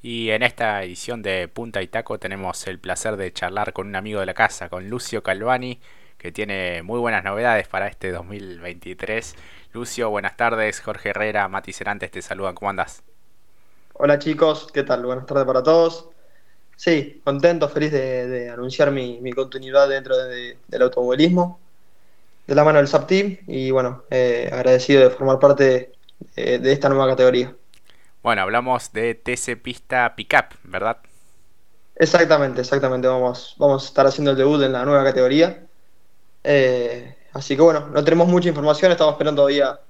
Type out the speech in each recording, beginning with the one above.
Y en esta edición de Punta y Taco tenemos el placer de charlar con un amigo de la casa, con Lucio Calvani, que tiene muy buenas novedades para este 2023. Lucio, buenas tardes. Jorge Herrera, Mati Cerantes te saludan. ¿Cómo andas? Hola chicos, ¿qué tal? Buenas tardes para todos. Sí, contento, feliz de, anunciar mi, continuidad dentro del automovilismo, de la mano del SAP Team y bueno, eh, agradecido de formar parte de esta nueva categoría. Bueno, hablamos de TC Pista Pickup, ¿verdad? Exactamente, exactamente. Vamos, vamos a estar haciendo el debut en la nueva categoría. Eh, así que bueno, no tenemos mucha información, estamos esperando todavía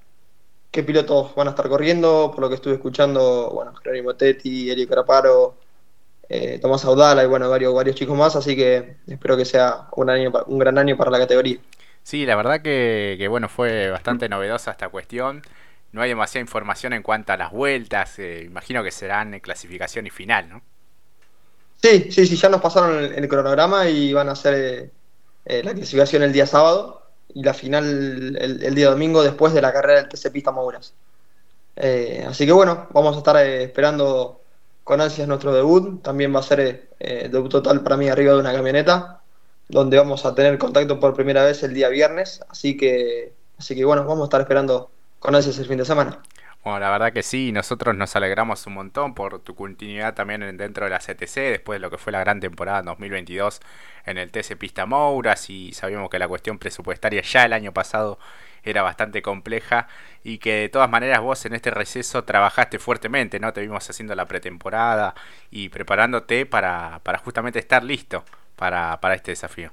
qué pilotos van a estar corriendo, por lo que estuve escuchando, bueno, Jerónimo Tetti, Elio Caraparo, eh, Tomás Audala y bueno, varios, varios chicos más, así que espero que sea un, año, un gran año para la categoría. Sí, la verdad que, que bueno, fue bastante novedosa esta cuestión no hay demasiada información en cuanto a las vueltas. Eh, imagino que serán en clasificación y final, ¿no? Sí, sí, sí, ya nos pasaron el, cronograma y van a hacer eh, eh, la clasificación el día sábado y la final el, día domingo después de la carrera del TC Pista Mouras. así que bueno, vamos a estar esperando con ansias nuestro debut. También va a ser debut total para mí arriba de una camioneta, donde vamos a tener contacto por primera vez el día viernes. Así que, así que bueno, vamos a estar esperando conoces el fin de semana. Bueno, la verdad que sí, nosotros nos alegramos un montón por tu continuidad también dentro de la CTC, después de lo que fue la gran temporada 2022 en el TC Pista Mouras y sabíamos que la cuestión presupuestaria ya el año pasado era bastante compleja y que de todas maneras vos en este receso trabajaste fuertemente, ¿no? Te vimos haciendo la pretemporada y preparándote para, para justamente estar listo para, para este desafío.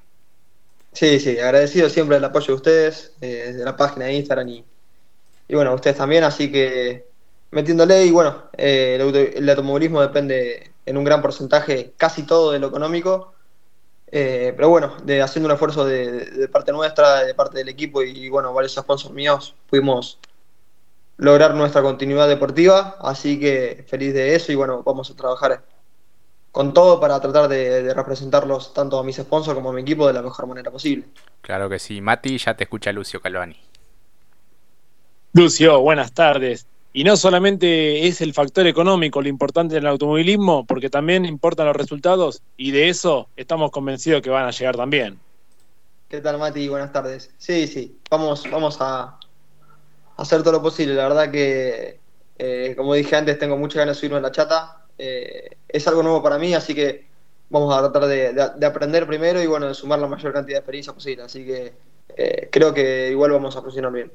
Sí, sí, agradecido siempre el apoyo de ustedes, eh, de la página de Instagram y y bueno, ustedes también, así que metiéndole y bueno, eh, el, automovilismo depende en un gran porcentaje, casi todo de lo económico, eh, pero bueno, de haciendo un esfuerzo de, parte nuestra, de parte del equipo y, bueno, varios sponsors míos, pudimos lograr nuestra continuidad deportiva, así que feliz de eso y bueno, vamos a trabajar con todo para tratar de, de, representarlos tanto a mis sponsors como a mi equipo de la mejor manera posible. Claro que sí, Mati, ya te escucha Lucio Calvani. Lucio, buenas tardes. Y no solamente es el factor económico lo importante en el automovilismo, porque también importan los resultados y de eso estamos convencidos que van a llegar también. ¿Qué tal, Mati? Buenas tardes. Sí, sí, vamos, vamos a hacer todo lo posible. La verdad que, eh, como dije antes, tengo muchas ganas de subirme en la chata. Eh, es algo nuevo para mí, así que vamos a tratar de, aprender primero y bueno, de sumar la mayor cantidad de experiencia posible. Así que eh, creo que igual vamos a funcionar bien.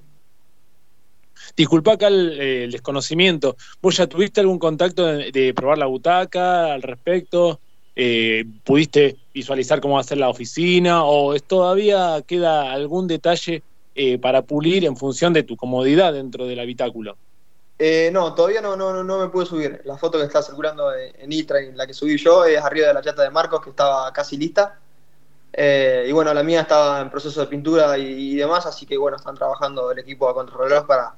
Disculpa acá eh, el, desconocimiento. ¿Vos ya tuviste algún contacto de, probar la butaca al respecto? Eh, ¿Pudiste visualizar cómo va a ser la oficina? ¿O todavía queda algún detalle eh, para pulir en función de tu comodidad dentro del habitáculo? no, todavía no, no, no me pude subir. La foto que está circulando en Instagram, la que subí yo, es arriba de la chata de Marcos, que estaba casi lista. y bueno, la mía estaba en proceso de pintura y, demás, así que bueno, están trabajando el equipo a controladores para,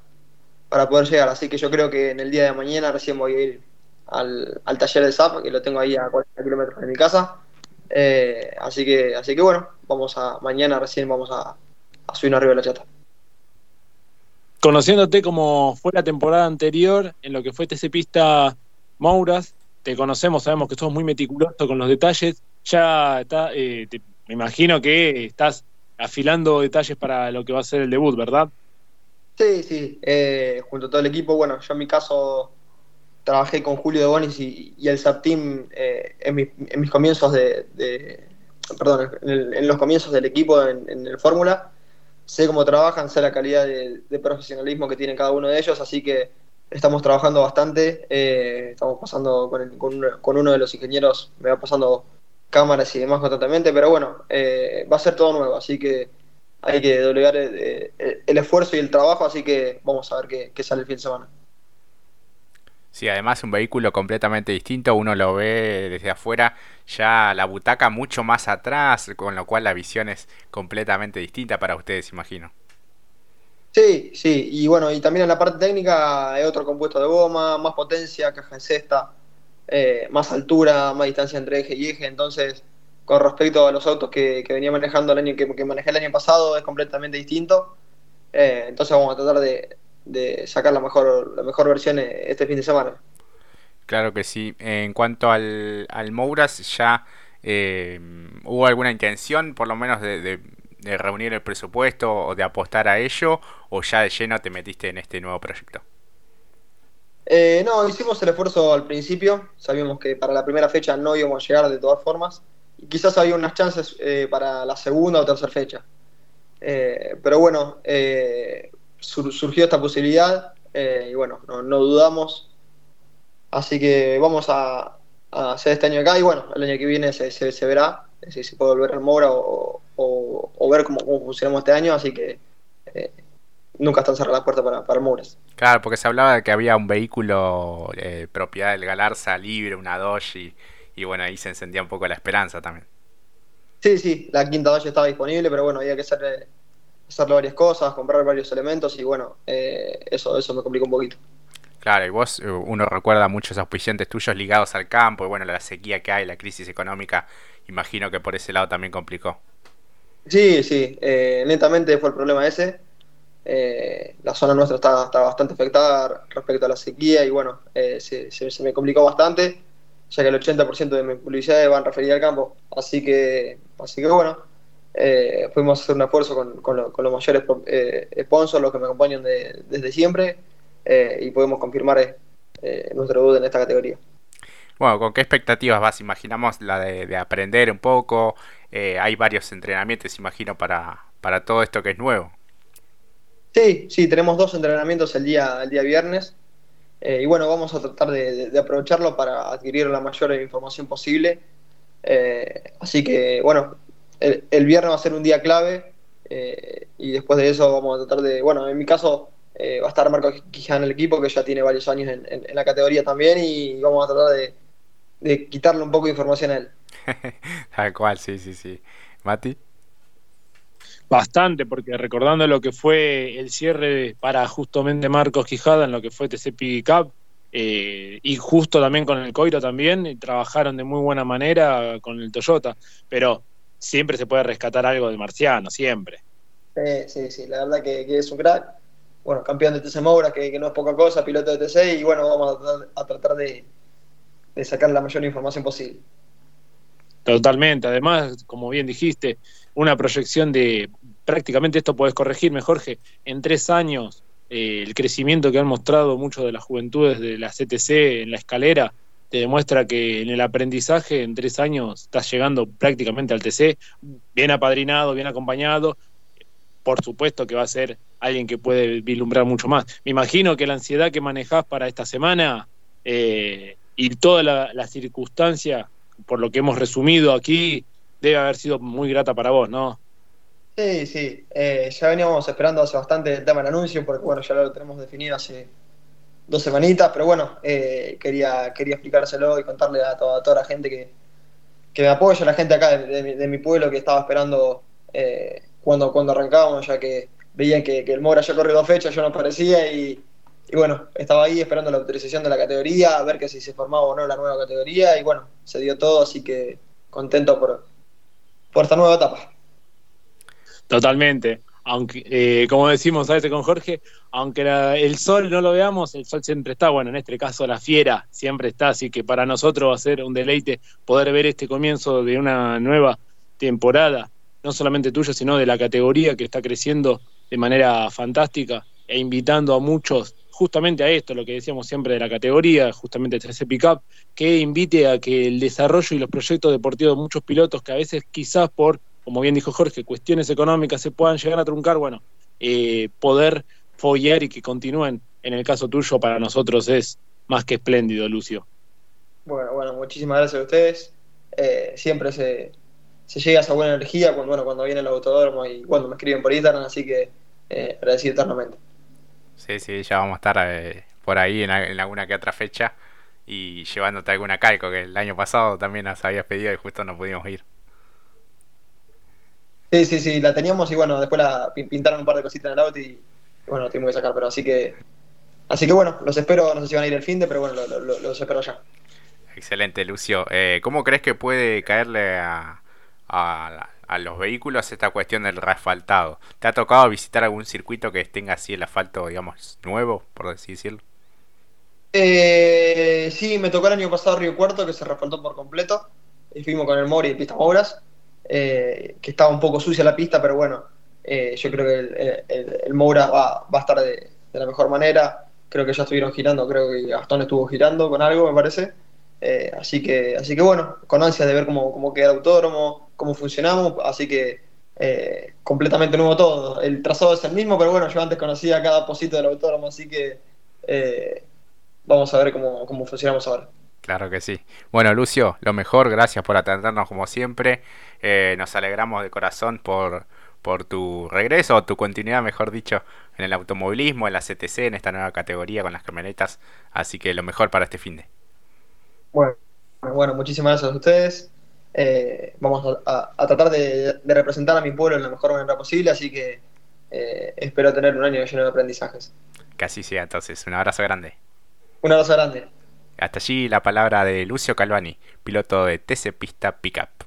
para poder llegar. Así que yo creo que en el día de mañana recién voy a ir al, taller de SAP, que lo tengo ahí a 40 kilómetros de mi casa. Eh, así que así que bueno, vamos a mañana recién vamos a, a subir arriba de la chata. Conociéndote como fue la temporada anterior en lo que fue TC Pista Mouras, te conocemos, sabemos que sos muy meticuloso con los detalles. Ya está, eh, me imagino que estás afilando detalles para lo que va a ser el debut, ¿verdad? Sí, sí, eh, junto a todo el equipo. Bueno, yo en mi caso trabajé con Julio de Bonis y, el SAP Team eh, en, mis comienzos de, perdón, en, los comienzos del equipo en, el Fórmula. Sé cómo trabajan, sé la calidad de, profesionalismo que tiene cada uno de ellos, así que estamos trabajando bastante. Eh, estamos pasando con, con, uno de los ingenieros, me va pasando cámaras y demás constantemente, pero bueno, va a ser todo nuevo, así que hay que doblegar el, esfuerzo y el trabajo, así que vamos a ver qué, sale el fin de semana. Sí, además un vehículo completamente distinto, uno lo ve desde afuera, ya la butaca mucho más atrás, con lo cual la visión es completamente distinta para ustedes, imagino. Sí, sí, y bueno, y también en la parte técnica hay otro compuesto de goma, más potencia, caja en cesta, eh, más altura, más distancia entre eje y eje, entonces con respecto a los autos que, venía manejando el año que, manejé el año pasado es completamente distinto. Eh, entonces vamos a tratar de, sacar la mejor, la mejor versión este fin de semana. Claro que sí. En cuanto al, al Mouras, ya eh, hubo alguna intención, por lo menos, de, reunir el presupuesto o de apostar a ello, o ya de lleno te metiste en este nuevo proyecto. Eh, no, hicimos el esfuerzo al principio. Sabíamos que para la primera fecha no íbamos a llegar de todas formas. Y quizás había unas chances eh, para la segunda o tercera fecha. pero bueno, surgió esta posibilidad y bueno, no, no dudamos Así que vamos a, hacer este año acá y bueno, el año que viene se, se, verá si se puede volver al Mora o, ver cómo, funcionamos este año. Así que eh, nunca están cerradas las puertas para, para. Claro, porque se hablaba de que había un vehículo eh, propiedad del Galarza libre, una Dodge, y, bueno, ahí se encendía un poco la esperanza también. Sí, sí, la quinta Dodge estaba disponible, pero bueno, había que hacerle, hacerle varias cosas, comprar varios elementos y bueno, eh, eso, eso me complicó un poquito. Claro, y vos, eh, uno recuerda muchos auspiciantes tuyos ligados al campo, y bueno, la sequía que hay, la crisis económica, imagino que por ese lado también complicó. Sí, sí, eh, netamente fue el problema ese. Eh, la zona nuestra está, bastante afectada respecto a la sequía y bueno, se, me complicó bastante, ya que el 80% de mis publicidades van referidas al campo. Así que, así que bueno, fuimos a hacer un esfuerzo con, los mayores sponsors, los que me acompañan desde siempre eh, y podemos confirmar eh, eh, nuestro debut en esta categoría. Bueno, ¿con qué expectativas vas? Imaginamos la de, aprender un poco. hay varios entrenamientos, imagino, para, para todo esto que es nuevo. Sí, sí, tenemos dos entrenamientos el día, el día viernes. Y bueno, vamos a tratar de, aprovecharlo para adquirir la mayor información posible. así que, bueno, el, viernes va a ser un día clave. y después de eso vamos a tratar de, bueno, en mi caso eh, va a estar Marco Quiján en el equipo, que ya tiene varios años en, la categoría también, y vamos a tratar de, quitarle un poco de información a él. Tal cual, sí, sí, sí. Mati. Bastante, porque recordando lo que fue el cierre para justamente Marcos Quijada en lo que fue TCP Cup, eh, y justo también con el Coiro también, trabajaron de muy buena manera con el Toyota, pero siempre se puede rescatar algo de Marciano, siempre. Sí, sí, sí, la verdad que es un crack bueno, campeón de TC Moura, que, no es poca cosa, piloto de TC, y bueno, vamos a tratar, de, sacar la mayor información posible. Totalmente, además, como bien dijiste, una proyección de prácticamente esto puedes corregirme, Jorge, en tres años eh, el crecimiento que han mostrado muchos de las juventudes de la CTC en la escalera te demuestra que en el aprendizaje en tres años estás llegando prácticamente al TC, bien apadrinado, bien acompañado, por supuesto que va a ser alguien que puede vislumbrar mucho más. Me imagino que la ansiedad que manejás para esta semana eh, y toda la, circunstancia, por lo que hemos resumido aquí, debe haber sido muy grata para vos, ¿no? Sí, sí. Eh, ya veníamos esperando hace bastante el tema del anuncio, porque bueno, ya lo tenemos definido hace dos semanitas, pero bueno, eh, quería, quería explicárselo y contarle a toda, toda la gente que, me apoya, la gente acá de, mi pueblo que estaba esperando cuando, cuando arrancábamos, ya que veían que, el Mora ya corrió dos fechas, yo no aparecía y, bueno, estaba ahí esperando la autorización de la categoría, a ver que si se formaba o no la nueva categoría y bueno, se dio todo, así que contento por, por esta nueva etapa. Totalmente. Aunque, eh, como decimos a veces con Jorge, aunque el sol no lo veamos, el sol siempre está. Bueno, en este caso la fiera siempre está, así que para nosotros va a ser un deleite poder ver este comienzo de una nueva temporada, no solamente tuyo, sino de la categoría que está creciendo de manera fantástica e invitando a muchos justamente a esto, lo que decíamos siempre de la categoría, justamente 13 Pickup, que invite a que el desarrollo y los proyectos deportivos de muchos pilotos que a veces quizás por, como bien dijo Jorge, cuestiones económicas se puedan llegar a truncar, bueno, eh, poder follar y que continúen, en el caso tuyo, para nosotros es más que espléndido, Lucio. Bueno, bueno, muchísimas gracias a ustedes. Eh, siempre se, se llega a esa buena energía cuando, bueno, cuando viene el autódromo y cuando me escriben por Instagram, así que eh, agradecido eternamente. Sí, sí, ya vamos a estar eh, por ahí en, alguna que otra fecha y llevándote alguna calco que el año pasado también nos habías pedido y justo no pudimos ir. Sí, sí, sí, la teníamos y bueno, después la pintaron un par de cositas en el auto y bueno, tengo que sacar, pero así que así que bueno, los espero, no sé si van a ir el fin de, pero bueno, los espero ya. Excelente, Lucio. Eh, ¿Cómo crees que puede caerle a, a, los vehículos esta cuestión del asfaltado. ¿Te ha tocado visitar algún circuito que tenga así el asfalto, digamos, nuevo, por decirlo? Eh, sí, me tocó el año pasado Río Cuarto, que se refaltó por completo. Y fuimos con el Mori y Pista Mouras, eh, que estaba un poco sucia la pista, pero bueno, eh, yo creo que el, el, Moura va, va, a estar de, de, la mejor manera. Creo que ya estuvieron girando, creo que Gastón estuvo girando con algo, me parece. Eh, así, que, así que bueno, con ansias de ver cómo, cómo queda el autódromo, cómo funcionamos, así que eh, completamente nuevo todo. El trazado es el mismo, pero bueno, yo antes conocía cada posito del autódromo, así que eh, vamos a ver cómo, cómo funcionamos ahora. Claro que sí. Bueno, Lucio, lo mejor, gracias por atendernos como siempre. Eh, nos alegramos de corazón por, por tu regreso, tu continuidad, mejor dicho, en el automovilismo, en la CTC, en esta nueva categoría con las camionetas. Así que lo mejor para este fin de. Bueno, bueno muchísimas gracias a ustedes. Eh, vamos a, a, a tratar de, de, representar a mi pueblo en la mejor manera posible, así que eh, espero tener un año lleno de aprendizajes. Así sea, entonces. Un abrazo grande. Un abrazo grande. Hasta allí la palabra de Lucio Calvani, piloto de TC Pista Pickup.